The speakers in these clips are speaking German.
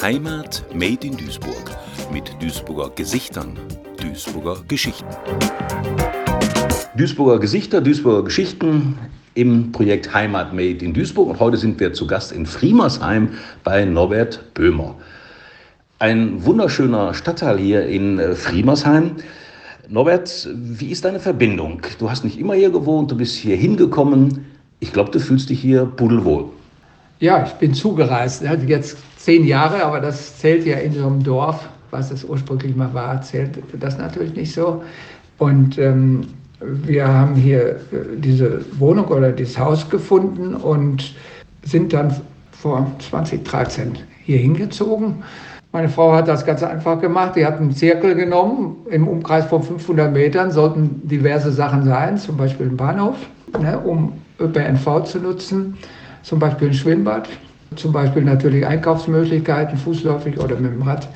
Heimat Made in Duisburg mit Duisburger Gesichtern, Duisburger Geschichten. Duisburger Gesichter, Duisburger Geschichten im Projekt Heimat Made in Duisburg. Und heute sind wir zu Gast in Friemersheim bei Norbert Böhmer. Ein wunderschöner Stadtteil hier in äh, Friemersheim. Norbert, wie ist deine Verbindung? Du hast nicht immer hier gewohnt, du bist hier hingekommen. Ich glaube, du fühlst dich hier pudelwohl. Ja, ich bin zugereist. Jetzt zehn Jahre, aber das zählt ja in so einem Dorf, was es ursprünglich mal war, zählt das natürlich nicht so. Und ähm, wir haben hier äh, diese Wohnung oder dieses Haus gefunden und sind dann vor 2013 hier hingezogen. Meine Frau hat das ganz einfach gemacht. Die hat einen Zirkel genommen. Im Umkreis von 500 Metern sollten diverse Sachen sein, zum Beispiel ein Bahnhof, ne, um ÖPNV zu nutzen, zum Beispiel ein Schwimmbad, zum Beispiel natürlich Einkaufsmöglichkeiten, fußläufig oder mit dem Rad.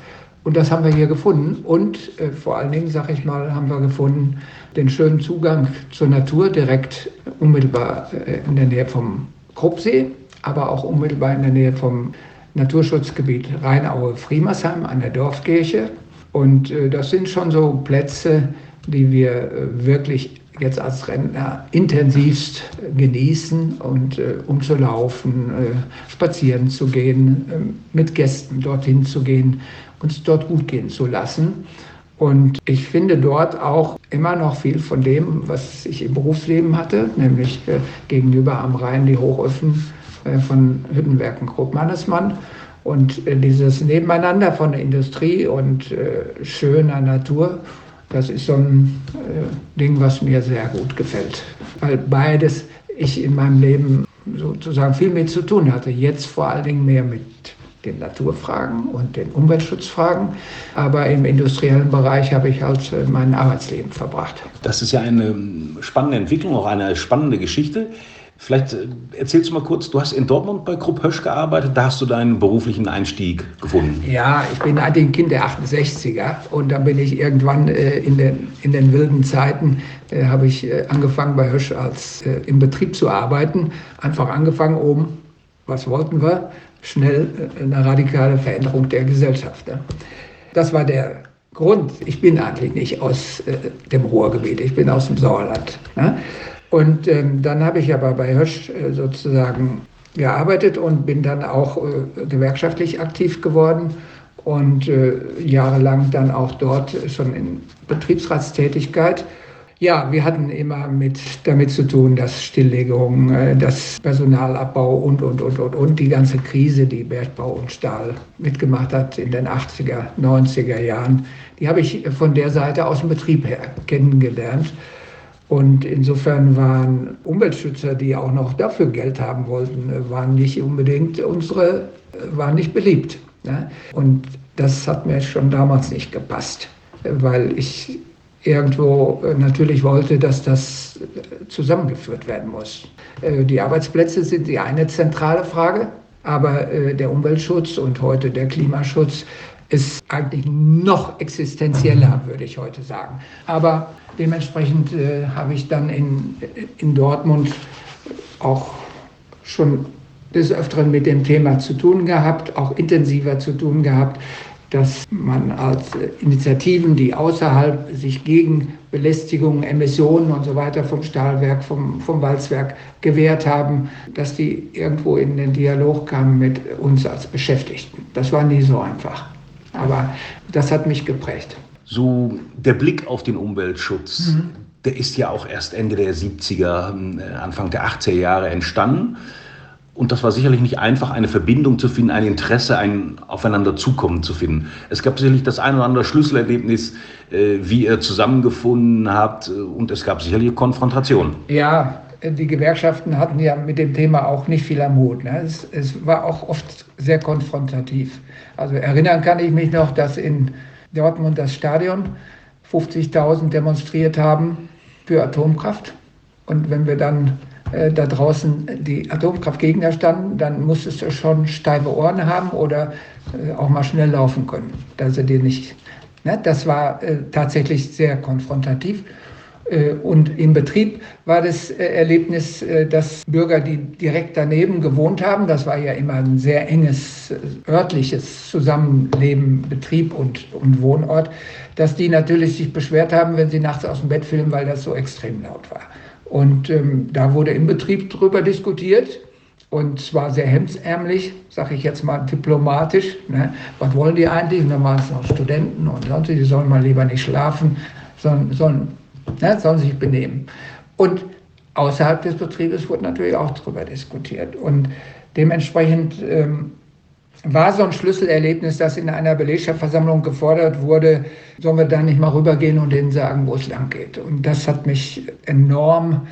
Und das haben wir hier gefunden. Und äh, vor allen Dingen, sage ich mal, haben wir gefunden den schönen Zugang zur Natur direkt unmittelbar äh, in der Nähe vom Kruppsee, aber auch unmittelbar in der Nähe vom Naturschutzgebiet Rheinaue-Friemersheim an der Dorfkirche. Und äh, das sind schon so Plätze, die wir äh, wirklich jetzt als Rentner intensivst genießen und äh, um zu laufen, äh, spazieren zu gehen, äh, mit Gästen dorthin zu gehen, uns dort gut gehen zu lassen. Und ich finde dort auch immer noch viel von dem, was ich im Berufsleben hatte, nämlich äh, gegenüber am Rhein die Hochöfen äh, von Hüttenwerken Krupp-Mannesmann. Und äh, dieses Nebeneinander von Industrie und schöner Natur das ist so ein äh, Ding, was mir sehr gut gefällt, weil beides ich in meinem Leben sozusagen viel mit zu tun hatte. Jetzt vor allen Dingen mehr mit den Naturfragen und den Umweltschutzfragen. Aber im industriellen Bereich habe ich halt äh, mein Arbeitsleben verbracht. Das ist ja eine spannende Entwicklung, auch eine spannende Geschichte. Vielleicht äh, erzählst du mal kurz, du hast in Dortmund bei Krupp Hösch gearbeitet, da hast du deinen beruflichen Einstieg gefunden. Ja, ich bin eigentlich ein Kind der 68er und dann bin ich irgendwann äh, in, den, in den wilden Zeiten, äh, habe ich äh, angefangen bei Hösch als äh, im Betrieb zu arbeiten. Einfach angefangen, um, was wollten wir? Schnell äh, eine radikale Veränderung der Gesellschaft. Ne? Das war der Grund. Ich bin eigentlich nicht aus dem Ruhrgebiet, ich bin aus dem Sauerland. Ne? Und ähm, dann habe ich aber bei Hösch äh, sozusagen gearbeitet und bin dann auch äh, gewerkschaftlich aktiv geworden und äh, jahrelang dann auch dort schon in Betriebsratstätigkeit. Ja, wir hatten immer mit, damit zu tun, dass Stilllegung, äh, das Personalabbau und, und, und, und, und die ganze Krise, die Bergbau und Stahl mitgemacht hat in den 80er, 90er Jahren, die habe ich von der Seite aus dem Betrieb her kennengelernt. Und insofern waren Umweltschützer, die auch noch dafür Geld haben wollten, waren nicht unbedingt unsere, waren nicht beliebt. Ne? Und das hat mir schon damals nicht gepasst, weil ich irgendwo natürlich wollte, dass das zusammengeführt werden muss. Äh, die Arbeitsplätze sind die eine zentrale Frage, aber äh, der Umweltschutz und heute der Klimaschutz ist eigentlich noch existenzieller, würde ich heute sagen. Aber dementsprechend äh, habe ich dann in, in Dortmund auch schon des Öfteren mit dem Thema zu tun gehabt, auch intensiver zu tun gehabt, dass man als Initiativen, die außerhalb sich gegen Belästigung, Emissionen und so weiter vom Stahlwerk, vom, vom Walzwerk gewehrt haben, dass die irgendwo in den Dialog kamen mit uns als Beschäftigten. Das war nie so einfach. Aber das hat mich geprägt. So der Blick auf den Umweltschutz, mhm. der ist ja auch erst Ende der 70er, äh, Anfang der 80er Jahre entstanden. Und das war sicherlich nicht einfach, eine Verbindung zu finden, ein Interesse, ein Aufeinanderzukommen zu finden. Es gab sicherlich das ein oder andere Schlüsselerlebnis, äh, wie ihr zusammengefunden habt, und es gab sicherlich Konfrontationen. Ja, die Gewerkschaften hatten ja mit dem Thema auch nicht viel am Hut. Ne? Es, es, war auch oft sehr konfrontativ. Also erinnern kann ich mich noch, dass in Dortmund das Stadion 50.000 demonstriert haben für Atomkraft. Und wenn wir dann äh, da draußen die Atomkraftgegner standen, dann musstest du schon steife Ohren haben oder äh, auch mal schnell laufen können. Da sind die nicht. Ne? Das war äh, tatsächlich sehr konfrontativ. Äh, und im Betrieb war das äh, Erlebnis, äh, dass Bürger, die direkt daneben gewohnt haben, das war ja immer ein sehr enges örtliches Zusammenleben, Betrieb und, und Wohnort, dass die natürlich sich beschwert haben, wenn sie nachts aus dem Bett filmen, weil das so extrem laut war. Und ähm, da wurde im Betrieb darüber diskutiert. Und zwar sehr hemdsärmlich, sage ich jetzt mal diplomatisch. Ne? Was wollen die eigentlich? Und dann waren es noch Studenten und sonst, die sollen mal lieber nicht schlafen, sollen, sollen ne, sollen sich benehmen. Und außerhalb des Betriebes wurde natürlich auch darüber diskutiert. Und dementsprechend ähm, war so ein Schlüsselerlebnis, dass in einer Belegschaftsversammlung gefordert wurde, sollen wir da nicht mal rübergehen und denen sagen, wo es lang geht. Und das hat mich enorm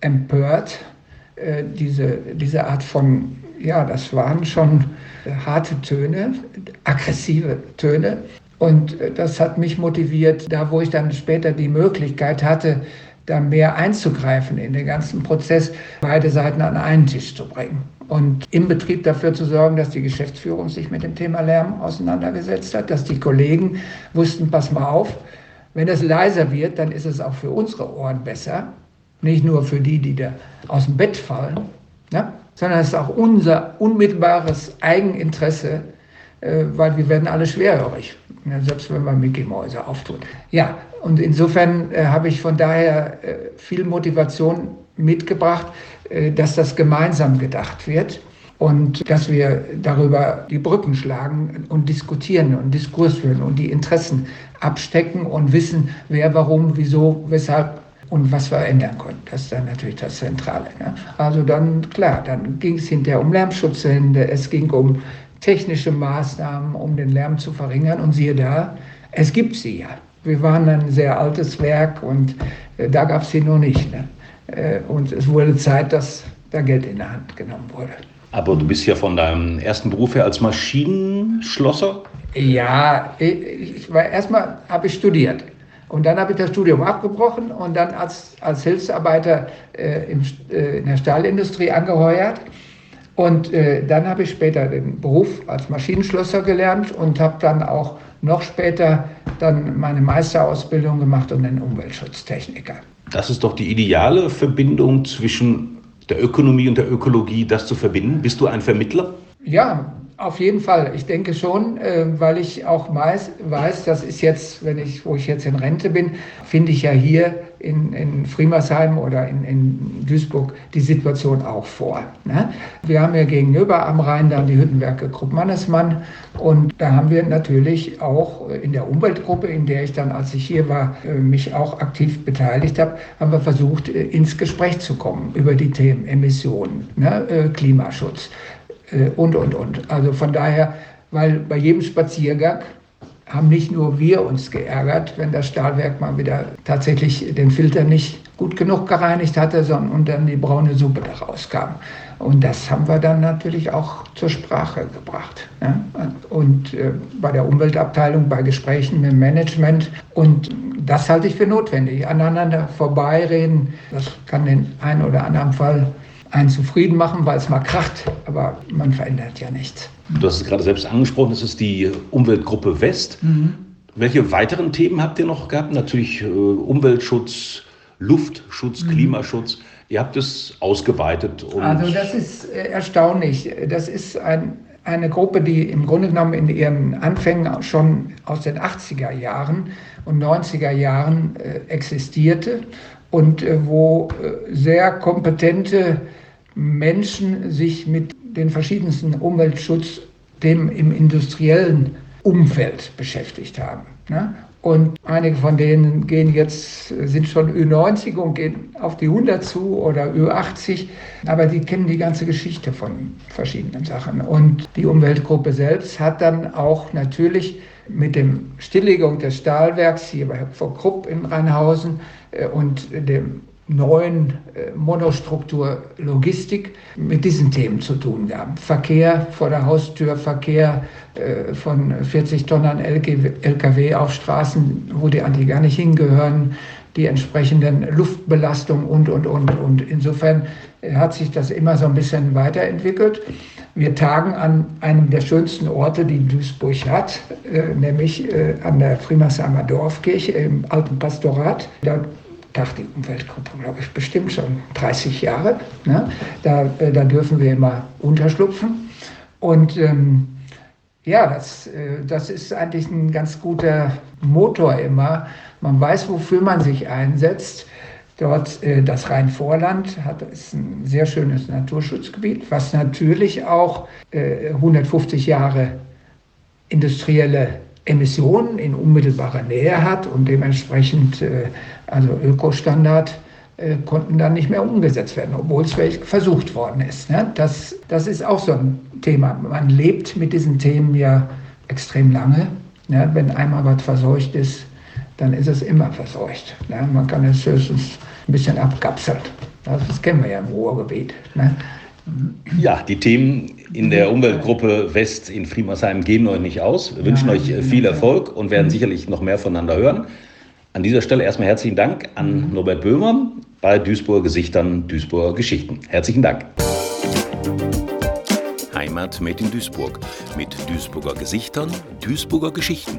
empört, äh, diese, diese Art von, ja, das waren schon harte Töne, aggressive Töne. Und äh, das hat mich motiviert, da wo ich dann später die Möglichkeit hatte, da mehr einzugreifen in den ganzen Prozess, beide Seiten an einen Tisch zu bringen. Und im Betrieb dafür zu sorgen, dass die Geschäftsführung sich mit dem Thema Lärm auseinandergesetzt hat, dass die Kollegen wussten, pass mal auf, wenn es leiser wird, dann ist es auch für unsere Ohren besser. Nicht nur für die, die da aus dem Bett fallen, ne? sondern es ist auch unser unmittelbares Eigeninteresse, weil wir werden alle schwerhörig, selbst wenn man Mickey Mäuse auftut. Ja, und insofern äh, habe ich von daher äh, viel Motivation mitgebracht, äh, dass das gemeinsam gedacht wird und dass wir darüber die Brücken schlagen und diskutieren und Diskurs führen und die Interessen abstecken und wissen, wer, warum, wieso, weshalb und was wir ändern können. Das ist dann natürlich das Zentrale. Ne? Also dann, klar, dann ging es hinterher um Lärmschutzhände, es ging um technische Maßnahmen, um den Lärm zu verringern. Und siehe da, es gibt sie ja. Wir waren ein sehr altes Werk und äh, da gab es sie noch nicht. Ne? Äh, und es wurde Zeit, dass da Geld in der Hand genommen wurde. Aber du bist ja von deinem ersten Beruf her als Maschinenschlosser? Ja, ich, ich war erstmal habe ich studiert. Und dann habe ich das Studium abgebrochen und dann als, als Hilfsarbeiter äh, im, äh, in der Stahlindustrie angeheuert. Und äh, dann habe ich später den Beruf als Maschinenschlosser gelernt und habe dann auch noch später dann meine Meisterausbildung gemacht und den Umweltschutztechniker. Das ist doch die ideale Verbindung zwischen der Ökonomie und der Ökologie, das zu verbinden. Bist du ein Vermittler? Ja, auf jeden Fall. Ich denke schon, äh, weil ich auch weiß, das ist jetzt, wenn ich, wo ich jetzt in Rente bin, finde ich ja hier in, in Friemersheim oder in, in Duisburg die Situation auch vor. Ne? Wir haben ja gegenüber am Rhein dann die Hüttenwerke Krupp-Mannesmann und da haben wir natürlich auch in der Umweltgruppe, in der ich dann, als ich hier war, äh, mich auch aktiv beteiligt habe, haben wir versucht, äh, ins Gespräch zu kommen über die Themen Emissionen, ne? Klimaschutz und, und, und. Also von daher, weil bei jedem Spaziergang haben nicht nur wir uns geärgert, wenn das Stahlwerk mal wieder tatsächlich den Filter nicht gut genug gereinigt hatte, sondern und dann die braune Suppe daraus kam. Und das haben wir dann natürlich auch zur Sprache gebracht. Ne? Und äh, bei der Umweltabteilung, bei Gesprächen mit dem Management. Und das halte ich für notwendig. Aneinander vorbeireden, das kann den einen oder anderen Fall einen zufrieden machen, weil es mal kracht, aber man verändert ja nichts. Du hast es gerade selbst angesprochen, das ist die Umweltgruppe West. Mhm. Welche weiteren Themen habt ihr noch gehabt? Natürlich äh, Umweltschutz, Luftschutz, mhm. Klimaschutz. Ihr habt es ausgeweitet. also das ist äh, erstaunlich. Das ist ein, eine Gruppe, die im Grunde genommen in ihren Anfängen schon aus den 80er Jahren und 90er Jahren äh, existierte und äh, wo äh, sehr kompetente Menschen sich mit den verschiedensten Umweltschutzthemen im industriellen Umfeld beschäftigt haben. Ne? Und einige von denen gehen jetzt, sind schon Ü90 und gehen auf die 100 zu oder Ü80, aber die kennen die ganze Geschichte von verschiedenen Sachen. Und die Umweltgruppe selbst hat dann auch natürlich mit dem Stilllegung des Stahlwerks hier bei Krupp in Rheinhausen äh, und dem neuen äh, Monostruktur Logistik mit diesen Themen zu tun gehabt. Verkehr vor der Haustür, Verkehr äh, von 40 Tonnen LKW auf Straßen, wo die eigentlich gar nicht hingehören, die entsprechenden Luftbelastungen und, und, und. Und insofern hat sich das immer so ein bisschen weiterentwickelt. Wir tagen an einem der schönsten Orte, die Duisburg hat, nämlich an der Friemersheimer Dorfkirche im alten Pastorat. Da Tag die Umweltgruppe, glaube ich, bestimmt schon 30 Jahre. Ne? Da, äh, da dürfen wir immer unterschlupfen. Und ähm, ja, das, äh, das ist eigentlich ein ganz guter Motor immer. Man weiß, wofür man sich einsetzt. Dort äh, das Rheinvorland hat, ist ein sehr schönes Naturschutzgebiet, was natürlich auch äh, 150 Jahre industrielle Emissionen in unmittelbarer Nähe hat und dementsprechend äh, also Ökostandard äh, konnten dann nicht mehr umgesetzt werden, obwohl es versucht worden ist. Ne? Das, das ist auch so ein Thema. Man lebt mit diesen Themen ja extrem lange. Ne? Wenn einmal was verseucht ist, dann ist es immer verseucht. Ne? Man kann es höchstens ein bisschen abkapseln. Das kennen wir ja im Ruhrgebiet. Ne? Ja, die Themen in der Umweltgruppe West in Friedrichshain gehen euch nicht aus. Wir wünschen euch äh, viel Erfolg und werden sicherlich noch mehr voneinander hören. An dieser Stelle erstmal herzlichen Dank an Norbert Böhmer bei Duisburger Gesichtern, Duisburger Geschichten. Herzlichen Dank. Heimat made in Duisburg mit Duisburger Gesichtern, Duisburger Geschichten.